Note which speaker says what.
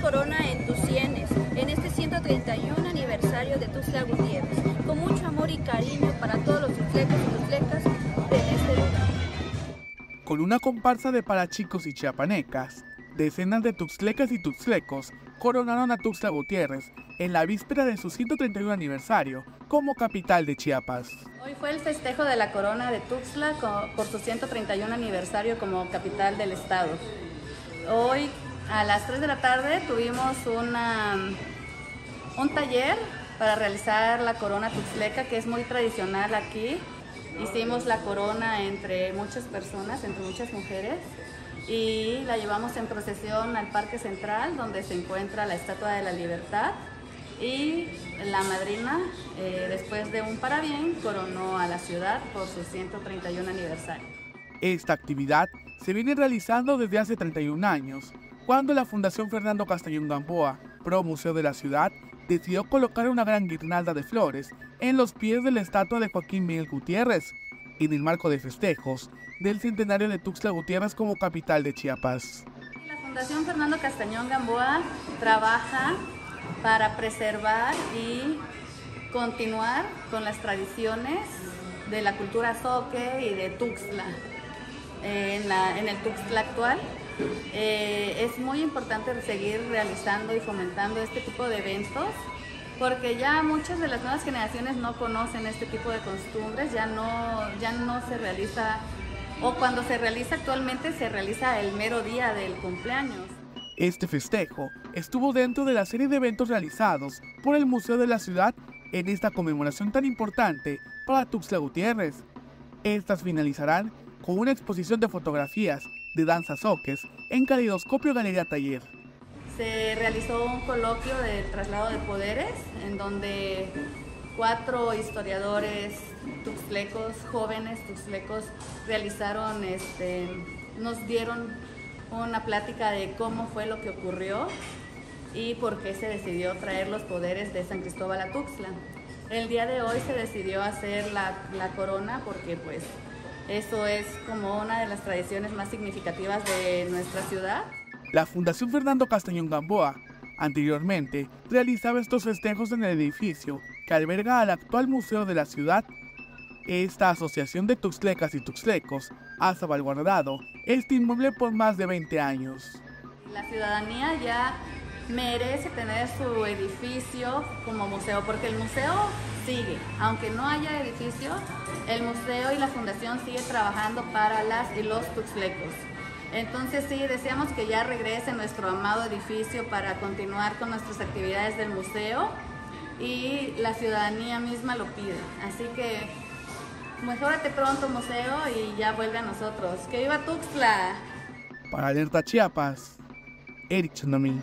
Speaker 1: corona en tus sienes, en este 131 aniversario de Tuxtla Gutiérrez, con mucho amor y cariño para todos los tuxtlecos y tuxtlecas de este lugar.
Speaker 2: Con una comparsa de parachicos y chiapanecas, decenas de tuxtlecas y tuxtlecos coronaron a Tuxtla Gutiérrez en la víspera de su 131 aniversario como capital de Chiapas.
Speaker 3: Hoy fue el festejo de la corona de Tuxtla por su 131 aniversario como capital del estado. Hoy a las 3 de la tarde tuvimos una, un taller para realizar la corona tuxtleca que es muy tradicional aquí. Hicimos la corona entre muchas personas, entre muchas mujeres y la llevamos en procesión al Parque Central donde se encuentra la Estatua de la Libertad y la madrina, eh, después de un parabién, coronó a la ciudad por su 131 aniversario.
Speaker 2: Esta actividad se viene realizando desde hace 31 años, cuando la Fundación Fernando Castañón Gamboa, Pro Museo de la Ciudad, decidió colocar una gran guirnalda de flores en los pies de la estatua de Joaquín Miguel Gutiérrez, en el marco de festejos del centenario de Tuxtla Gutiérrez como capital de Chiapas.
Speaker 3: La Fundación Fernando Castañón Gamboa trabaja para preservar y continuar con las tradiciones de la cultura zoque y de Tuxtla en, en el Tuxtla actual. Eh, es muy importante seguir realizando y fomentando este tipo de eventos porque ya muchas de las nuevas generaciones no conocen este tipo de costumbres, ya no, ya no se realiza, o cuando se realiza actualmente se realiza el mero día del cumpleaños.
Speaker 2: Este festejo estuvo dentro de la serie de eventos realizados por el Museo de la Ciudad en esta conmemoración tan importante para Tuxtla Gutiérrez. Estas finalizarán con una exposición de fotografías de danza soques en Calidoscopio Galería Taller
Speaker 3: se realizó un coloquio de traslado de poderes en donde cuatro historiadores tuxlecos, jóvenes tuxlecos, realizaron, este, nos dieron una plática de cómo fue lo que ocurrió y por qué se decidió traer los poderes de San Cristóbal a Tuxtla. El día de hoy se decidió hacer la, la corona porque pues eso es como una de las tradiciones más significativas de nuestra ciudad.
Speaker 2: La Fundación Fernando Castañón Gamboa anteriormente realizaba estos festejos en el edificio que alberga al actual museo de la ciudad. Esta asociación de tuxtlecas y tuxtlecos ha salvaguardado este inmueble por más de 20 años.
Speaker 3: La ciudadanía ya merece tener su edificio como museo, porque el museo sigue, aunque no haya edificio, el museo y la fundación sigue trabajando para las y los tuxtlecos. Entonces sí, deseamos que ya regrese nuestro amado edificio para continuar con nuestras actividades del museo y la ciudadanía misma lo pide. Así que mejórate pronto museo y ya vuelve a nosotros. ¡Que viva Tuxtla!
Speaker 2: Para Alerta Chiapas, Eric Tsunami.